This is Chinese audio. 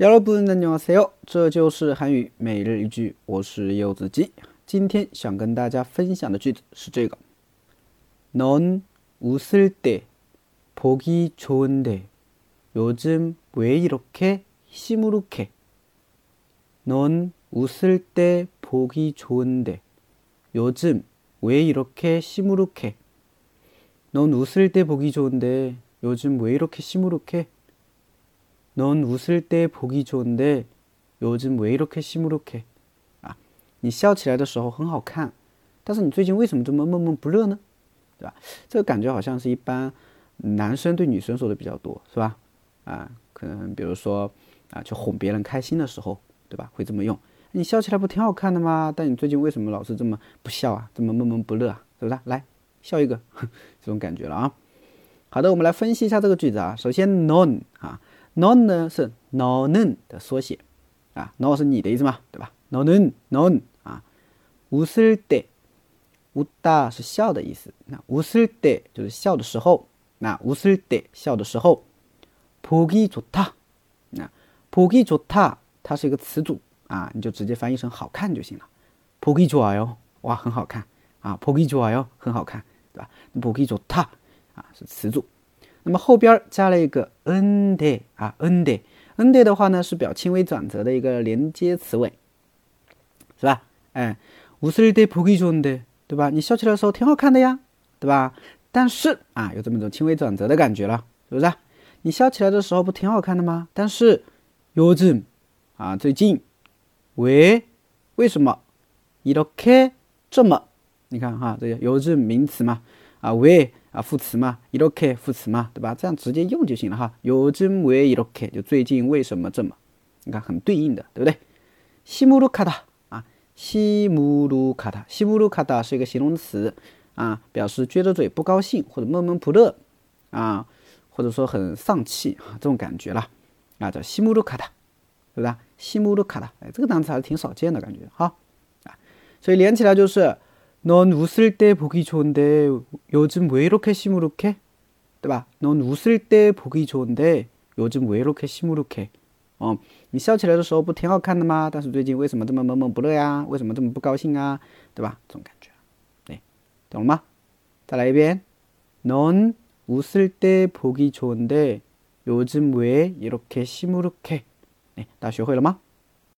여러분 안녕하세요. 这就是韩语每日一句我是柚子鸡今天想跟大家分享的句子是这个넌 웃을 때 보기 좋은데 요즘 왜 이렇게 시무룩해? 넌 웃을 때 보기 좋은데 요즘 왜 이렇게 시무룩해? 넌 웃을 때 보기 좋은데 요즘 왜 이렇게 시무룩해? 넌 웃을 때 보기 좋은데 요즘 왜 이렇게 시무룩해? 아, 你笑起来的时候很好看，但是你最近为什么这么闷闷不乐呢？对吧？啊，可能比如说啊，就哄别人开心的时候，对吧？会这么用。你笑起来不挺好看的吗？但你最近为什么老是这么不笑啊？这么闷闷不乐啊？对不对？来，笑一个这种感觉了啊。好的，我们来分析一下这个句子啊。首先，non 啊 ，no是你的意思嘛，对吧？ 너는 넌 아, 웃을 때 웃다 是笑的意思。那 웃을 때 就是笑的时候。那 웃을 때 笑的时候 보기 좋다. 那 보기 좋다 它是一个词组啊，你就直接翻译成好看就行了。 보기 좋아요. 哇，很好看啊！ 보기 좋아요. 很好看，对吧？ 보기 좋다 啊是词组。 那么后边加了一个 n d 啊 n d n d 的话呢是表轻微转折的一个连接词尾，是吧？哎，웃을때보기좋은 데， 对吧？你笑起来的时候挺好看的呀，对吧？但是啊，有这么一种轻微转折的感觉了，是不是？你笑起来的时候不挺好看的吗？但是요즘啊，最近为为什么이렇게这么？你看哈，这个요즘名词嘛，啊为。 啊，副词嘛，Iroky，副词嘛，对吧？这样直接用就行了哈。有真为 Iroky，就最近为什么这么，你看很对应的，对不对？西姆鲁卡达，啊，西姆鲁卡达，西姆鲁卡达是一个形容词，啊，表示撅着嘴不高兴，或者闷闷不乐，啊，或者说很丧气，啊，这种感觉啦。啊，叫西姆鲁卡达，对吧？西姆鲁卡达，哎，这个单词还是挺少见的感觉哈。啊，所以连起来就是。 넌 웃을 때 보기 좋은데 요즘 왜 이렇게 시무룩해? 对吧?넌 웃을 때 보기 좋은데 요즘 왜 이렇게 시무룩해? 哦，你笑起来的时候不挺好看的吗？但是最近为什么这么闷闷不乐呀？为什么这么不高兴啊？对吧？这种感觉。对，懂了吗？再来一遍。넌 웃을 때 보기 좋은데 요즘 왜 이렇게 시무룩해? 네, 大家学会了吗？